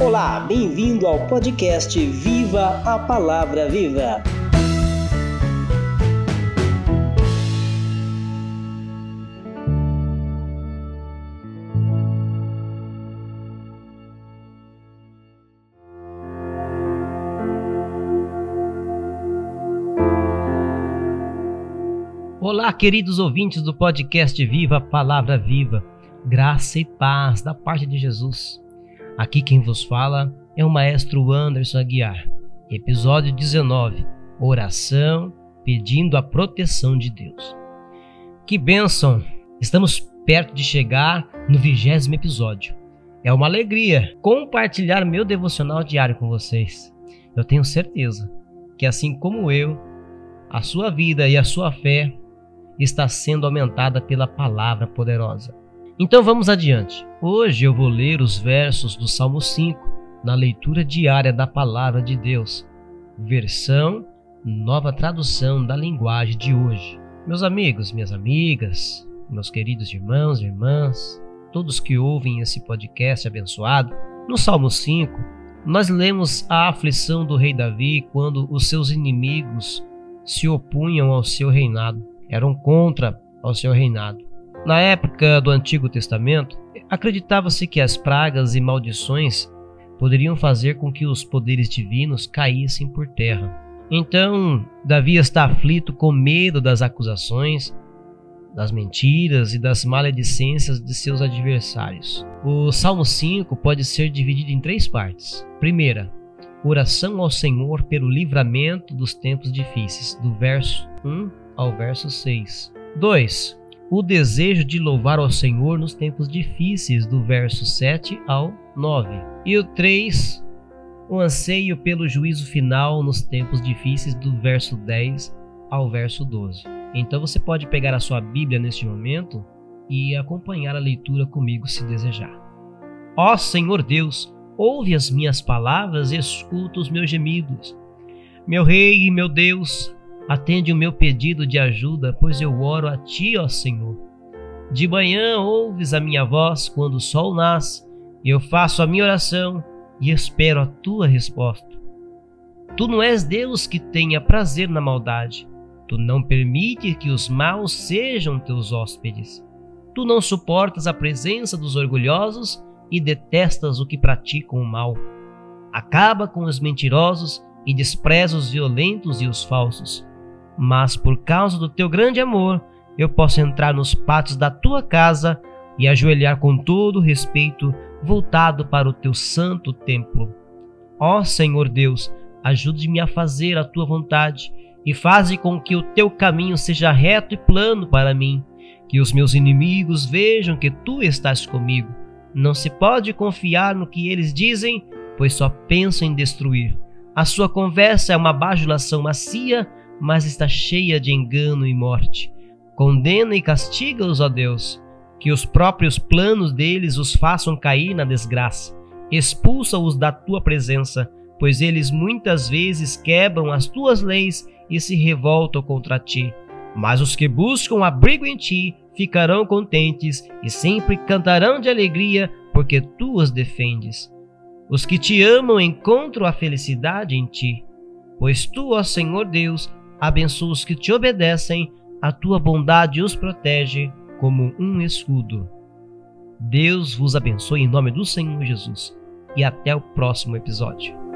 Olá, bem-vindo ao podcast Viva a Palavra Viva. Olá, queridos ouvintes do podcast Viva a Palavra Viva. Graça e paz da parte de Jesus. Aqui quem vos fala é o maestro Anderson Aguiar. Episódio 19: Oração pedindo a proteção de Deus. Que bênção! Estamos perto de chegar no vigésimo episódio. É uma alegria compartilhar meu devocional diário com vocês. Eu tenho certeza que, assim como eu, a sua vida e a sua fé está sendo aumentada pela palavra poderosa. Então vamos adiante. Hoje eu vou ler os versos do Salmo 5 na leitura diária da palavra de Deus, versão nova tradução da linguagem de hoje. Meus amigos, minhas amigas, meus queridos irmãos e irmãs, todos que ouvem esse podcast abençoado, no Salmo 5, nós lemos a aflição do rei Davi quando os seus inimigos se opunham ao seu reinado, eram contra ao seu reinado. Na época do Antigo Testamento, acreditava-se que as pragas e maldições poderiam fazer com que os poderes divinos caíssem por terra. Então, Davi está aflito com medo das acusações, das mentiras e das maledicências de seus adversários. O Salmo 5 pode ser dividido em três partes. Primeira, oração ao Senhor pelo livramento dos tempos difíceis, do verso 1 ao verso 6. 2 o desejo de louvar ao Senhor nos tempos difíceis, do verso 7 ao 9. E o 3, o anseio pelo juízo final nos tempos difíceis, do verso 10 ao verso 12. Então você pode pegar a sua Bíblia neste momento e acompanhar a leitura comigo se desejar. Ó Senhor Deus, ouve as minhas palavras e escuta os meus gemidos. Meu Rei e meu Deus, Atende o meu pedido de ajuda, pois eu oro a ti, ó Senhor. De manhã ouves a minha voz quando o sol nasce, eu faço a minha oração e espero a tua resposta. Tu não és Deus que tenha prazer na maldade. Tu não permites que os maus sejam teus hóspedes. Tu não suportas a presença dos orgulhosos e detestas o que praticam o mal. Acaba com os mentirosos e despreza os violentos e os falsos mas por causa do teu grande amor, eu posso entrar nos pátios da tua casa e ajoelhar com todo respeito, voltado para o teu santo templo. Ó Senhor Deus, ajude-me a fazer a tua vontade e faze com que o teu caminho seja reto e plano para mim, que os meus inimigos vejam que tu estás comigo. Não se pode confiar no que eles dizem, pois só pensam em destruir. A sua conversa é uma bajulação macia mas está cheia de engano e morte. Condena e castiga-os, ó Deus, que os próprios planos deles os façam cair na desgraça. Expulsa-os da tua presença, pois eles muitas vezes quebram as tuas leis e se revoltam contra ti. Mas os que buscam abrigo em ti ficarão contentes e sempre cantarão de alegria, porque tu os defendes. Os que te amam encontram a felicidade em ti, pois tu, ó Senhor Deus, abençoa os que te obedecem, a tua bondade os protege como um escudo. Deus vos abençoe em nome do Senhor Jesus e até o próximo episódio.